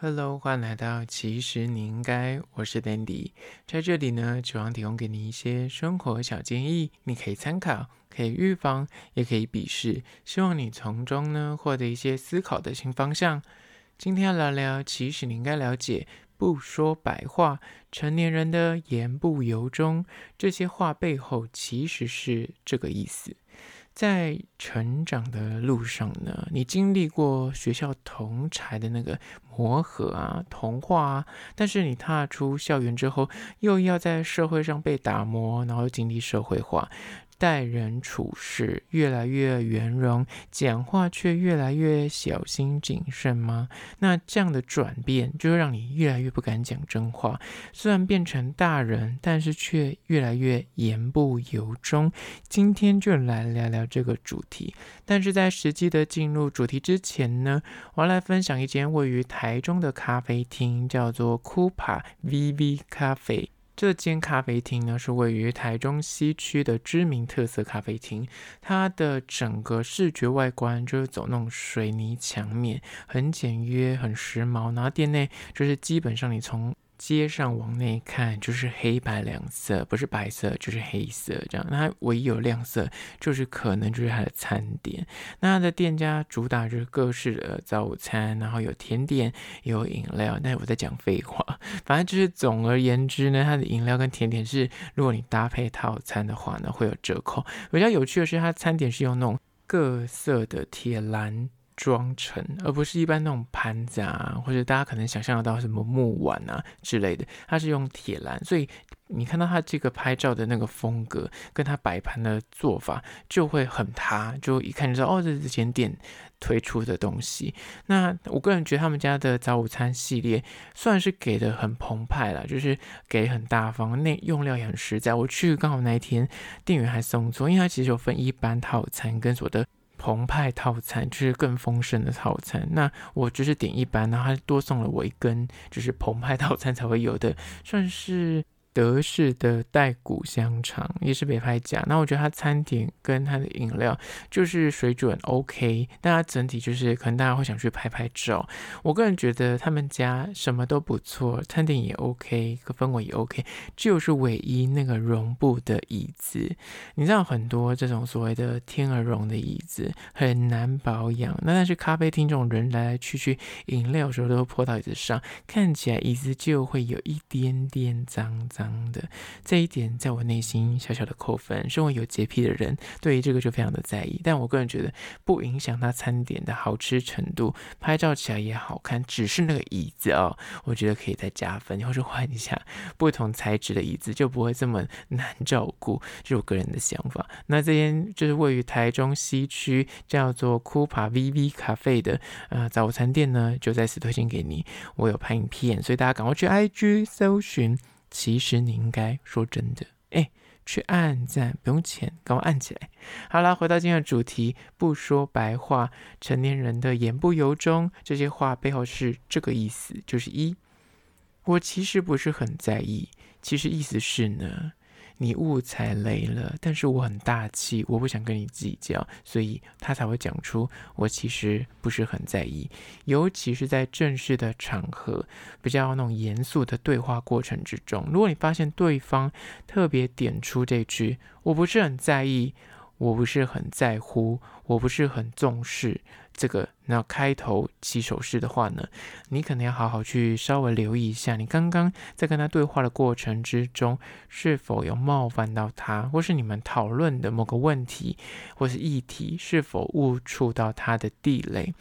Hello，欢迎来到其实你应该，我是 Dandy，在这里呢，希望提供给你一些生活小建议，你可以参考，可以预防，也可以鄙视，希望你从中呢获得一些思考的新方向。今天要聊聊，其实你应该了解，不说白话，成年人的言不由衷，这些话背后其实是这个意思。在成长的路上呢，你经历过学校同才的那个磨合啊、同化啊，但是你踏出校园之后，又要在社会上被打磨，然后经历社会化。待人处事越来越圆融，讲话却越来越小心谨慎吗？那这样的转变就会让你越来越不敢讲真话。虽然变成大人，但是却越来越言不由衷。今天就来聊聊这个主题。但是在实际的进入主题之前呢，我要来分享一间位于台中的咖啡厅，叫做 Kupa VV 咖啡。这间咖啡厅呢，是位于台中西区的知名特色咖啡厅。它的整个视觉外观就是走那种水泥墙面，很简约，很时髦。然后店内就是基本上你从街上往内看就是黑白两色，不是白色就是黑色这样。那它唯一有亮色就是可能就是它的餐点。那它的店家主打就是各式的早午餐，然后有甜点，有饮料。但是我在讲废话，反正就是总而言之呢，它的饮料跟甜点是如果你搭配套餐的话呢，会有折扣。比较有趣的是，它餐点是用那种各色的铁篮。装成，而不是一般那种盘子啊，或者大家可能想象得到什么木碗啊之类的，它是用铁篮，所以你看到它这个拍照的那个风格，跟它摆盘的做法就会很塌，就一看就知道哦，这是这间店推出的东西。那我个人觉得他们家的早午餐系列算是给的很澎湃了，就是给很大方，那用料也很实在。我去刚好那一天，店员还送错，因为它其实有分一般套餐跟所谓的。澎湃套餐就是更丰盛的套餐，那我就是点一般，然后他多送了我一根，就是澎湃套餐才会有的，算是。德式的带骨香肠也是北派家，那我觉得它餐点跟它的饮料就是水准 OK，但它整体就是可能大家会想去拍拍照。我个人觉得他们家什么都不错，餐点也 OK，个氛围也 OK，就是唯一那个绒布的椅子。你知道很多这种所谓的天鹅绒的椅子很难保养，那但是咖啡厅这种人来来去去，饮料的时候都会泼到椅子上，看起来椅子就会有一点点脏脏。的这一点，在我内心小小的扣分。身为有洁癖的人，对于这个就非常的在意。但我个人觉得，不影响它餐点的好吃程度，拍照起来也好看。只是那个椅子哦，我觉得可以再加分，或者换一下不同材质的椅子，就不会这么难照顾。这是我个人的想法。那这间就是位于台中西区，叫做 Kupa VV 咖啡的呃早餐店呢，就在此推荐给你。我有拍影片，所以大家赶快去 IG 搜寻。其实你应该说真的，哎，去按赞不用钱，赶快按起来。好了，回到今天的主题，不说白话，成年人的言不由衷，这些话背后是这个意思，就是一，我其实不是很在意，其实意思是呢。你误踩雷了，但是我很大气，我不想跟你计较，所以他才会讲出我其实不是很在意，尤其是在正式的场合，比较那种严肃的对话过程之中，如果你发现对方特别点出这句“我不是很在意”。我不是很在乎，我不是很重视这个。那开头起手式的话呢，你可能要好好去稍微留意一下，你刚刚在跟他对话的过程之中，是否有冒犯到他，或是你们讨论的某个问题或是议题，是否误触到他的地雷。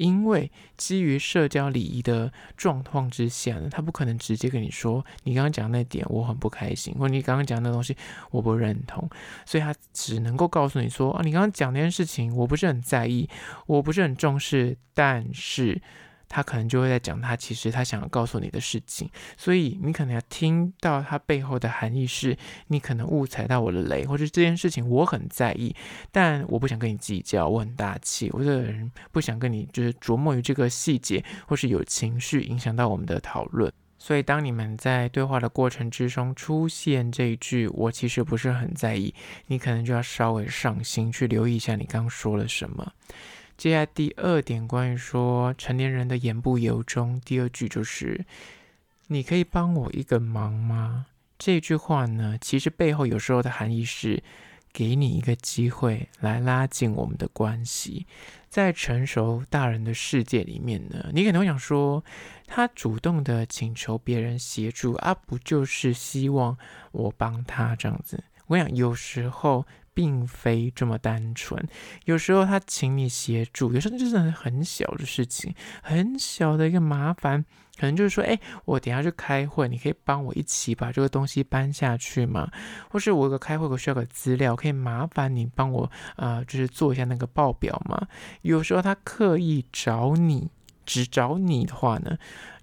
因为基于社交礼仪的状况之下呢，他不可能直接跟你说，你刚刚讲那点我很不开心，或你刚刚讲那东西我不认同，所以他只能够告诉你说，啊，你刚刚讲那件事情我不是很在意，我不是很重视，但是。他可能就会在讲他其实他想要告诉你的事情，所以你可能要听到他背后的含义是，你可能误踩到我的雷，或者这件事情我很在意，但我不想跟你计较，我很大气，我这个人不想跟你就是琢磨于这个细节，或是有情绪影响到我们的讨论。所以当你们在对话的过程之中出现这一句“我其实不是很在意”，你可能就要稍微上心去留意一下你刚说了什么。接下来第二点，关于说成年人的言不由衷，第二句就是“你可以帮我一个忙吗？”这句话呢，其实背后有时候的含义是给你一个机会来拉近我们的关系。在成熟大人的世界里面呢，你可能会想说，他主动的请求别人协助啊，不就是希望我帮他这样子？我想有时候。并非这么单纯，有时候他请你协助，有时候就是很小的事情，很小的一个麻烦，可能就是说，哎，我等下去开会，你可以帮我一起把这个东西搬下去吗？或是我有个开会，我需要个资料，可以麻烦你帮我啊、就是做一下那个报表吗？有时候他刻意找你，只找你的话呢？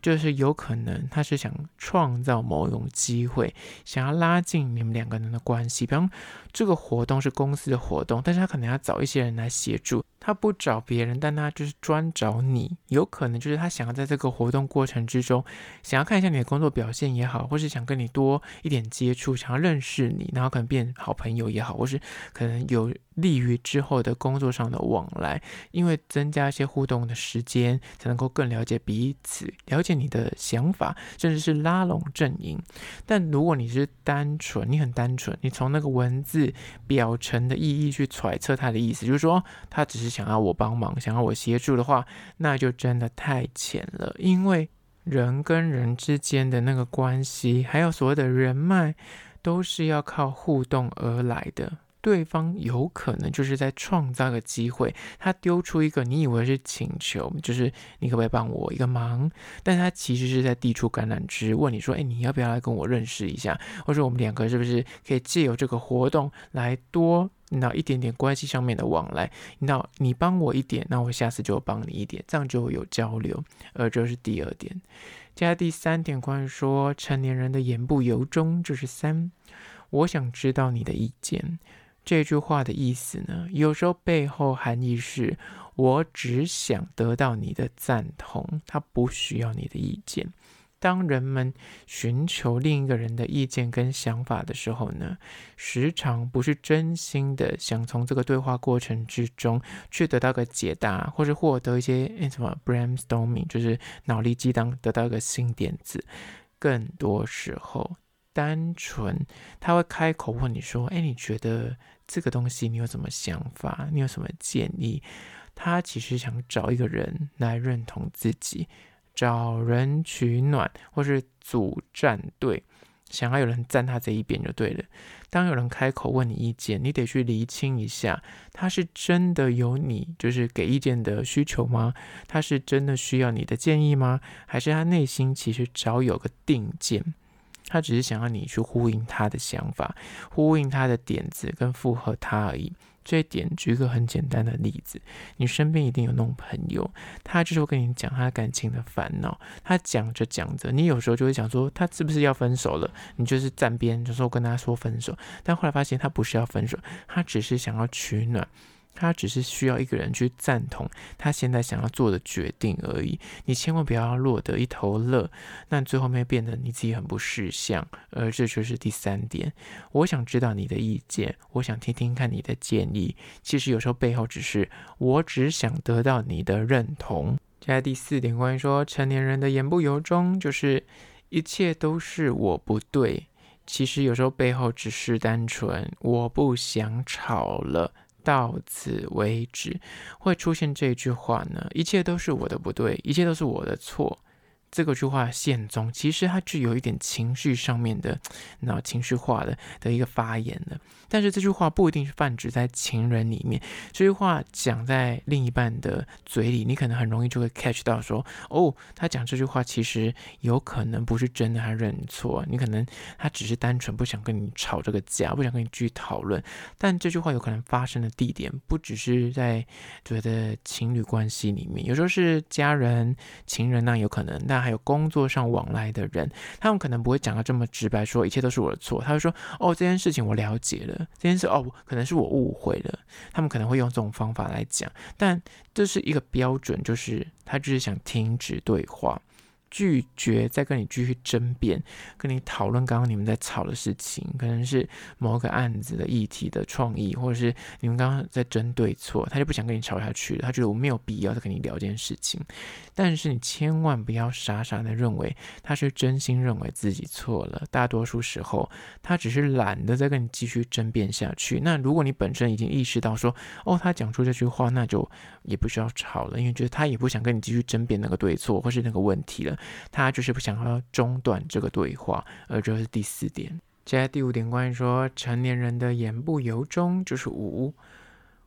就是有可能他是想创造某一种机会，想要拉近你们两个人的关系。比方这个活动是公司的活动，但是他可能要找一些人来协助，他不找别人，但他就是专找你。有可能就是他想要在这个活动过程之中，想要看一下你的工作表现也好，或是想跟你多一点接触，想要认识你，然后可能变好朋友也好，或是可能有利于之后的工作上的往来，因为增加一些互动的时间，才能够更了解彼此，了解。你的想法，甚至是拉拢阵营。但如果你是单纯，你很单纯，你从那个文字表层的意义去揣测他的意思，就是说他只是想要我帮忙，想要我协助的话，那就真的太浅了。因为人跟人之间的那个关系，还有所谓的人脉，都是要靠互动而来的。对方有可能就是在创造个机会，他丢出一个你以为是请求，就是你可不可以帮我一个忙？但他其实是在递出橄榄枝，问你说：“哎，你要不要来跟我认识一下？或者我们两个是不是可以借由这个活动来多那一点点关系上面的往来？那你帮我一点，那我下次就帮你一点，这样就会有交流。而这是第二点。接下来第三点，关于说成年人的言不由衷，就是三，我想知道你的意见。这句话的意思呢，有时候背后含义是我只想得到你的赞同，他不需要你的意见。当人们寻求另一个人的意见跟想法的时候呢，时常不是真心的想从这个对话过程之中去得到个解答，或是获得一些什么 brainstorming，就是脑力激荡，得到一个新点子。更多时候，单纯他会开口问你说：“哎，你觉得？”这个东西你有什么想法？你有什么建议？他其实想找一个人来认同自己，找人取暖，或是组战队，想要有人站他这一边就对了。当有人开口问你意见，你得去厘清一下，他是真的有你就是给意见的需求吗？他是真的需要你的建议吗？还是他内心其实早有个定见？他只是想要你去呼应他的想法，呼应他的点子，跟附和他而已。这一点，举一个很简单的例子，你身边一定有那种朋友，他就是会跟你讲他感情的烦恼。他讲着讲着，你有时候就会想说，他是不是要分手了？你就是站边，就说跟他说分手。但后来发现他不是要分手，他只是想要取暖。他只是需要一个人去赞同他现在想要做的决定而已。你千万不要落得一头热，那最后面变得你自己很不识相。而这就是第三点。我想知道你的意见，我想听听看你的建议。其实有时候背后只是我只想得到你的认同。接下来第四点，关于说成年人的言不由衷，就是一切都是我不对。其实有时候背后只是单纯我不想吵了。到此为止，会出现这句话呢？一切都是我的不对，一切都是我的错。这个句话现中，其实它具有一点情绪上面的，那情绪化的的一个发言的。但是这句话不一定是泛指在情人里面，这句话讲在另一半的嘴里，你可能很容易就会 catch 到说，哦，他讲这句话其实有可能不是真的，他认错，你可能他只是单纯不想跟你吵这个架，不想跟你继续讨论。但这句话有可能发生的地点不只是在觉得情侣关系里面，有时候是家人、情人那有可能，那还有工作上往来的人，他们可能不会讲得这么直白，说一切都是我的错。他会说，哦，这件事情我了解了。这件事哦，可能是我误会了。他们可能会用这种方法来讲，但这是一个标准，就是他就是想停止对话。拒绝再跟你继续争辩，跟你讨论刚刚你们在吵的事情，可能是某个案子的议题的创意，或者是你们刚刚在争对错，他就不想跟你吵下去了，他觉得我没有必要再跟你聊这件事情。但是你千万不要傻傻的认为他是真心认为自己错了，大多数时候他只是懒得再跟你继续争辩下去。那如果你本身已经意识到说，哦，他讲出这句话，那就也不需要吵了，因为觉得他也不想跟你继续争辩那个对错或是那个问题了。他就是不想要中断这个对话，而这是第四点。接下来第五点，关于说成年人的言不由衷，就是无，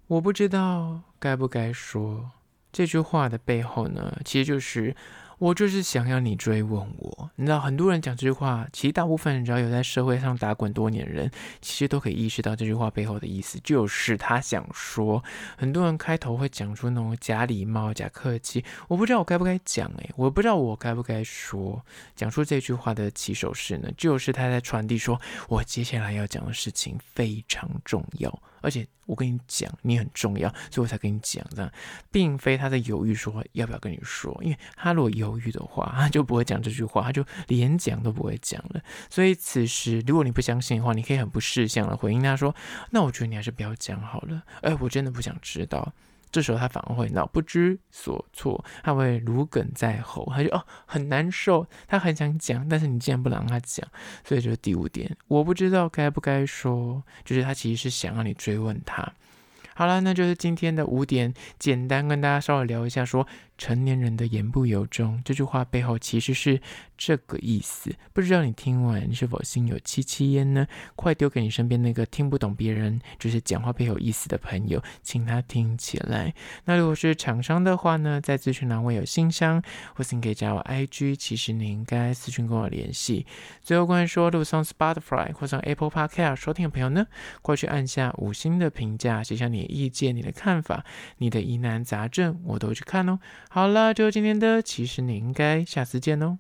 我不知道该不该说这句话的背后呢，其实就是。我就是想要你追问我，你知道，很多人讲这句话，其实大部分人只要有在社会上打滚多年的人，其实都可以意识到这句话背后的意思，就是他想说，很多人开头会讲出那种假礼貌、假客气，我不知道我该不该讲，诶，我不知道我该不该说，讲出这句话的起手式呢，就是他在传递说，我接下来要讲的事情非常重要。而且我跟你讲，你很重要，所以我才跟你讲这样，并非他在犹豫说要不要跟你说，因为他如果犹豫的话，他就不会讲这句话，他就连讲都不会讲了。所以此时，如果你不相信的话，你可以很不识相的回应他说：“那我觉得你还是不要讲好了。”哎，我真的不想知道。这时候他反而会闹不知所措，他会如鲠在喉，他就哦很难受，他很想讲，但是你竟然不让他讲，所以就是第五点，我不知道该不该说，就是他其实是想让你追问他。好了，那就是今天的五点，简单跟大家稍微聊一下说。成年人的言不由衷，这句话背后其实是这个意思。不知道你听完是否心有戚戚焉呢？快丢给你身边那个听不懂别人就是讲话背后意思的朋友，请他听起来。那如果是厂商的话呢，在资讯栏位有信箱，或是你可以加我 IG，其实你应该私讯跟我联系。最后关于说，如果从 Spotify 或从 Apple Podcast 收听的朋友呢，过去按下五星的评价，写下你的意见、你的看法、你的疑难杂症，我都去看哦。好了，就今天的，其实你应该下次见哦。